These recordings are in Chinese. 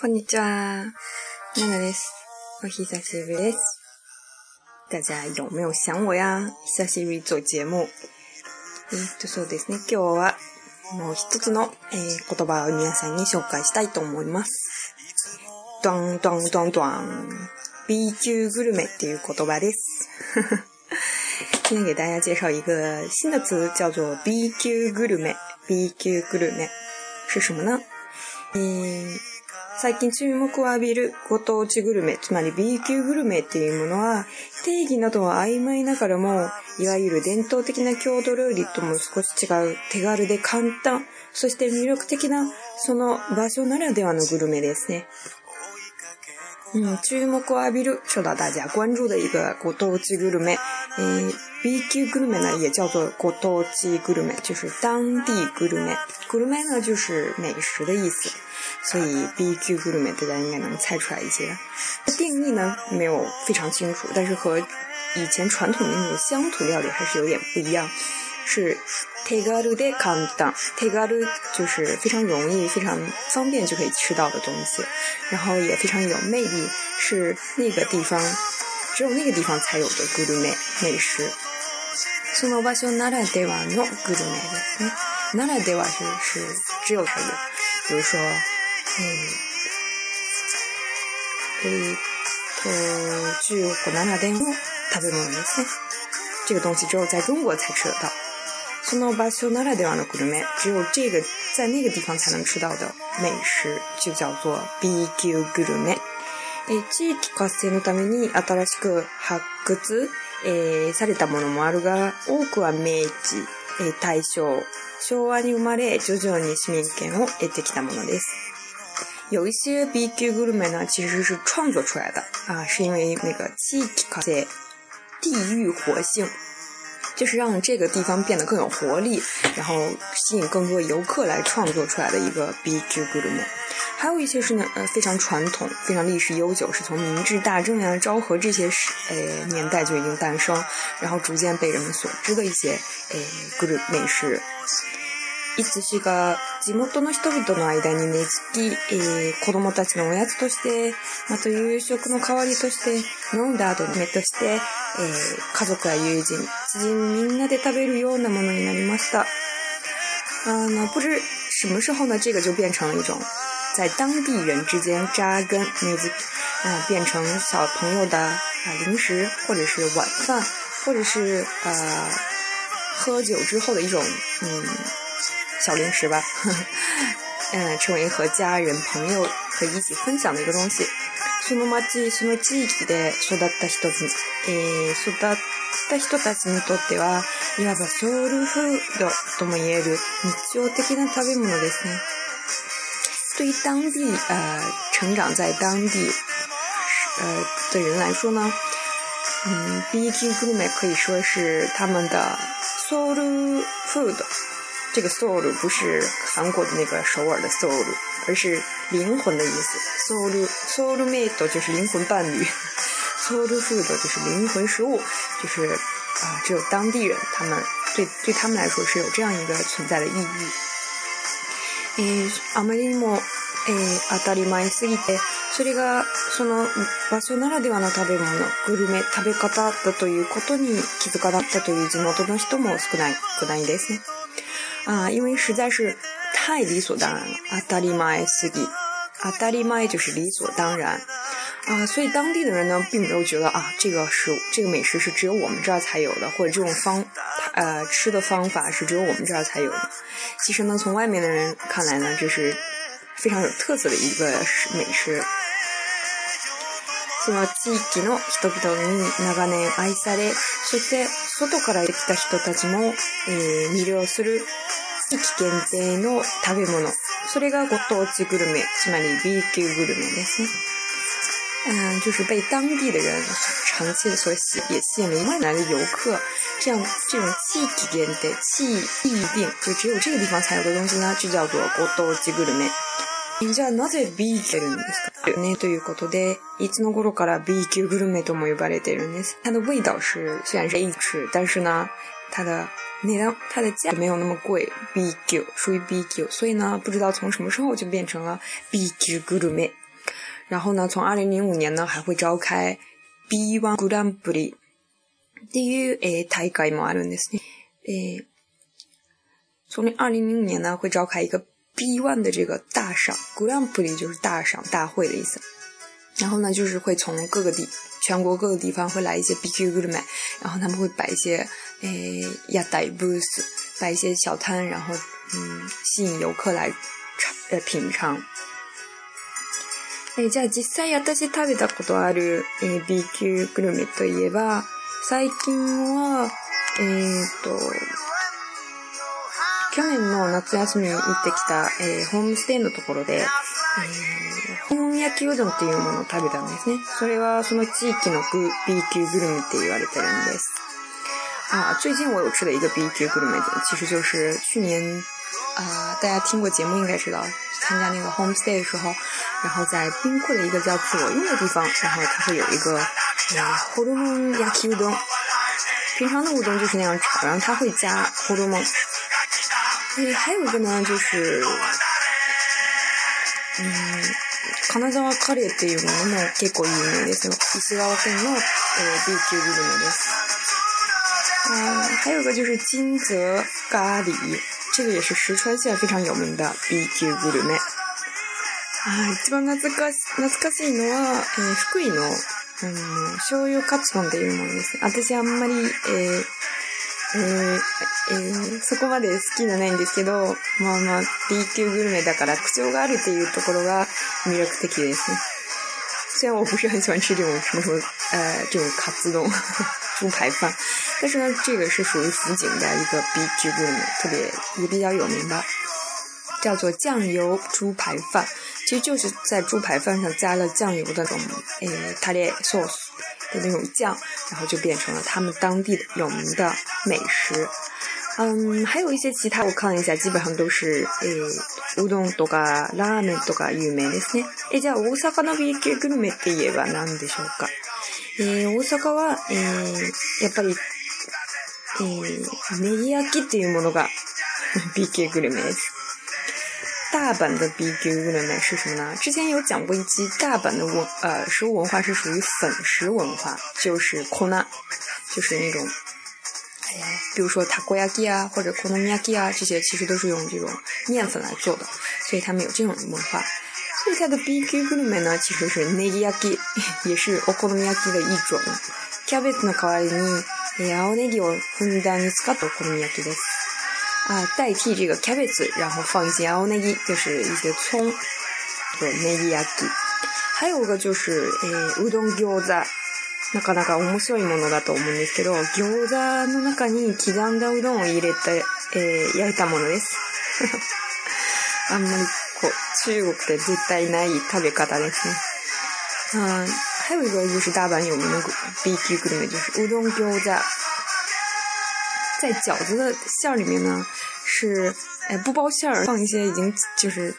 こんにちは。ななです。お久しぶりです。大家有没有想我呀久しぶり做节目。えっと、そうですね。今日は、もう一つの、えー、言葉を皆さんに紹介したいと思います。ドンドンドンドン。B 級グルメっていう言葉です。今天给大家介绍一个新的词，叫做 B 級グルメ。B 級グルメ是什么呢？ー、最近注目を浴びるご当地グルメ、つまり B 級グルメっていうものは、定義などは曖昧ながらも、いわゆる伝統的な郷土料理とも少し違う、手軽で簡単、そして魅力的な、その場所ならではのグルメですね。うん、注目を浴びる、初代大家关注的一个ご当地グルメ、えー BQ g u l m a n 呢，也叫做 g o t o g i g u l m a n 就是当地 Gulaman。g u l m a n 呢，就是美食的意思。所以 BQ g u l m a n 大家应该能猜出来一些。定义呢没有非常清楚，但是和以前传统的那种乡土料理还是有点不一样。是 t e g a l u d e k o n d a n t e g a l u o e 就是非常容易、非常方便就可以吃到的东西，然后也非常有魅力，是那个地方只有那个地方才有的 g u l m a n 美食。その場所ならではのグルメですね。ならでは就是只有才有，比如说，嗯，えっと中国ならではの食べ物ですね。这个东西只有在中国才吃得到。その場所ならではのグルメ，只有这个在那个地方才能吃到的美食，就叫做 B Q グルメ。え地域活性のために新しく発掘えー、されたものもあるが、多くは明治、えー、大正、昭和に生まれ、徐々に市民権を得てきたものです。有一些 B 級グルメ呢，其实是创作出来的啊，是因为那个地域活性、地域活性，就是让这个地方变得更有活力，然后吸引更多游客来创作出来的一个 B 級グルメ。还有一些是呢，呃，非常传统、非常历史悠久，是从明治大正呀、昭和这些时呃，年代就已经诞生，然后逐渐被人们所知的一些呃，グル美食。いつしか地元の人々の間に根付き、えー、子供たちのおやつとして、また夕食の代わりとして、飲んだ後の目として、えー、家族や友人、知人みんなで食べるようなものになりました。あの、不知什么时候呢，这个就变成了一种在当地人之间扎根，那子嗯变成小朋友的啊、呃、零食，或者是晚饭，或者是呃喝酒之后的一种嗯小零食吧，成为和家人朋友可以一起分享的一个东西。その町その地域で育った人えー、育った人たちにとっては、いわばソウルフードとも言える日常的な食べ物ですね。对于当地呃成长在当地，呃的人来说呢，嗯，BQ 韩美可以说是他们的 soul food。这个 soul 不是韩国的那个首尔的 soul，而是灵魂的意思。soul soul mate 就是灵魂伴侣，soul food 就是灵魂食物，就是啊，只有当地人他们对对他们来说是有这样一个存在的意义。えー、あまりにも、えー、当たり前すぎて、それがその場所ならではの食べ物、グルメ、食べ方だということに気づかなかったという地元の人も少なくないですね。あ、因为实在是太理所当然了，当たり前すぎ。当たり前就是理所当然。啊，所以当地的人呢，并没有觉得啊，这个是这个美食是只有我们这儿才有的，或者这种方，呃，吃的方法是只有我们这儿才有的。其实呢，从外面的人看来呢，这是非常有特色的一个美食。地域の人々に長年愛されして外から来た人たちも魅了する地域限定の食べ物、それがご当地グルメ、つまり B 級グルメですね。嗯，就是被当地的人长期的所吸也吸引了一来的游客，这样这种既点的既意定，就只有这个地方才有的东西呢，就叫做古当地グルメ。じゃあなぜ B 級なんですかねということで、いつの頃から B 級グルメとも呼ばれているんです。它的味道是虽然是 A 級、但是呢，它的値段、它的价格没有那么贵，B 級属于 B 級，所以呢，不知道从什么时候就变成了 B 級グルメ。然后呢，从二零零五年呢，还会召开，B one Grand Prix，对于诶，太盖毛阿诶，从二零零五年呢，会召开一个 B one 的这个大赏，Grand Prix 就是大赏大会的意思。然后呢，就是会从各个地，全国各个地方会来一些 BQ 的们，然后他们会摆一些诶，亚代 boos，摆一些小摊，然后嗯，吸引游客来尝，呃，品尝。えー、じゃあ実際私食べたことある、えー、B 級グルメといえば、最近は、えー、っと、去年の夏休みに行ってきた、えー、ホームステイのところで、えー、本焼きうどんっていうものを食べたんですね。それはその地域の B 級グルメって言われてるんです。あ、最近我有吃的一个 B グルメ u 其实就是去年あ、大家听过节目应该知道，参加那个 h o m e s t 的时候，然后在冰库的一个叫左右的地方，然后它会有一个呼噜梦加乌冬。平常的乌冬就是那样，然后它会加呼噜梦。还有一个呢，就是嗯，かカレーいうもの結構有名です。石川県の B グルメです。嗯，还有个就是金泽咖喱，这个也是石川县非常有名的 B 级グルメ。一番懐かし懐かしいのは、えー、福井の、あの、醤油カツ丼っていうものです。私あんまり、えー、えー、えー、そこまで好きじゃないんですけど、まあまあ、B 級グルメだから口調があるっていうところが魅力的ですね。虽然我不是很喜欢吃这种什么什么，呃，这种卡兹丼、猪 排饭，但是呢，这个是属于福井的一个 B 级 g 美，特别也比较有名吧，叫做酱油猪排饭。其实就是在猪排饭上加了酱油的那种，诶，タレソー的那种酱，然后就变成了他们当地有名的美食。嗯，还有一些其他，我看了一下，基本上都是诶，乌冬どがラーメンどが有名ですね。えじゃ大阪のビーケグルメて言えば何でしょうか？え大阪はえやっぱりえ梅焼きっていうものが ビーケグルメ。大阪的 BQ 饺子面是什么呢？之前有讲过一期大阪的文呃食物文化是属于粉食文化，就是 k o n a 就是那种，哎呀，比如说 Takoyaki 啊，或者 Konomiaki 啊，这些其实都是用这种面粉来做的，所以他们有这种文化。剩它的 BQ 饺子面呢，其实是 Negiyaki，也是 Okonomiyaki 的一种。キャベツの代わりに、野ネギをふんだんに使ったお好み焼きです。啊、呃、代替这个 cabbage，然后放一些 o n e g i 就是一些葱，对 negiyaki。还有个就是えー、うどん餃子。なかなか面白いものだと思うんですけど、餃子の中に刻んだうどんを入れて、えー、焼いたものです。あんまりこう、中国で絶対ない食べ方ですね。は还有一个就是大阪有名的 B 级 g 的，就是乌冬餃子。在饺子的馅儿里面呢，是，哎，不包馅儿，放一些已经就是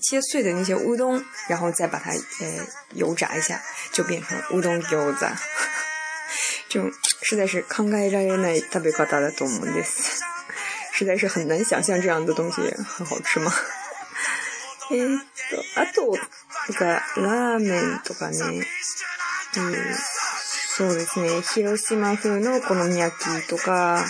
切碎的那些乌冬，然后再把它，哎，油炸一下，就变成乌冬饺子。就 实在是慷慨一人的，特别高大的动物，的，实在是很难想象这样的东西很好吃吗？嗯，阿杜，这个拉面，驼呢？嗯。そうですね。広島風のこのみやきとか、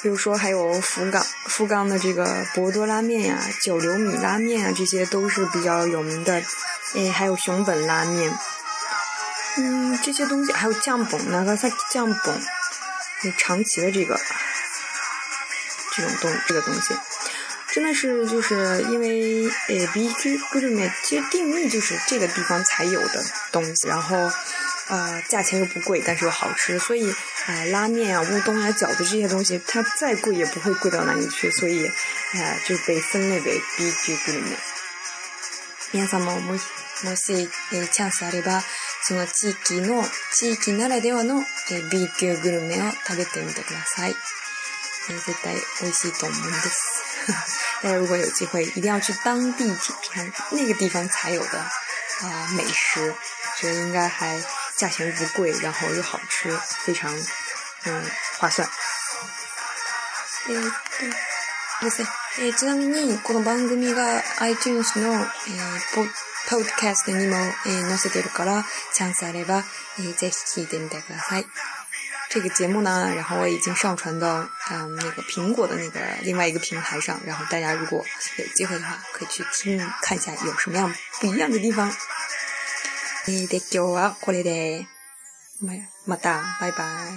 比如说还有福岡，福岡的这个博多拉面呀、九流米拉面啊，这些都是比较有名的。哎，还有熊本拉面，嗯，这些东西还有江本，那个啥，江本，长崎的这个，这种东这个东西。真的是就是因为 b G グルメ其实定义就是这个地方才有的东西，然后呃价钱又不贵，但是又好吃，所以呃拉面啊、乌冬啊、饺子这些东西，它再贵也不会贵到哪里去，所以哎就被分类为 b G グさもしもしチャンスあれば、その地域の地域ならではの b グルメを食べてみてください。絶対美味しいと思うんです。大家如果有机会，一定要去当地品尝那个地方才有的啊美食，觉得应该还价钱不贵，然后又好吃，非常嗯划算。嗯，对，哇塞，えちなみにこの番組が iTunes のえポポ odcast にもえ載せてるから、チャンスがあればえぜひ聞いてみてください。这个节目呢，然后我已经上传到嗯那个苹果的那个另外一个平台上，然后大家如果有机会的话，可以去听看一下有什么样不一样的地方。你的狗啊过来的，么么哒，拜拜。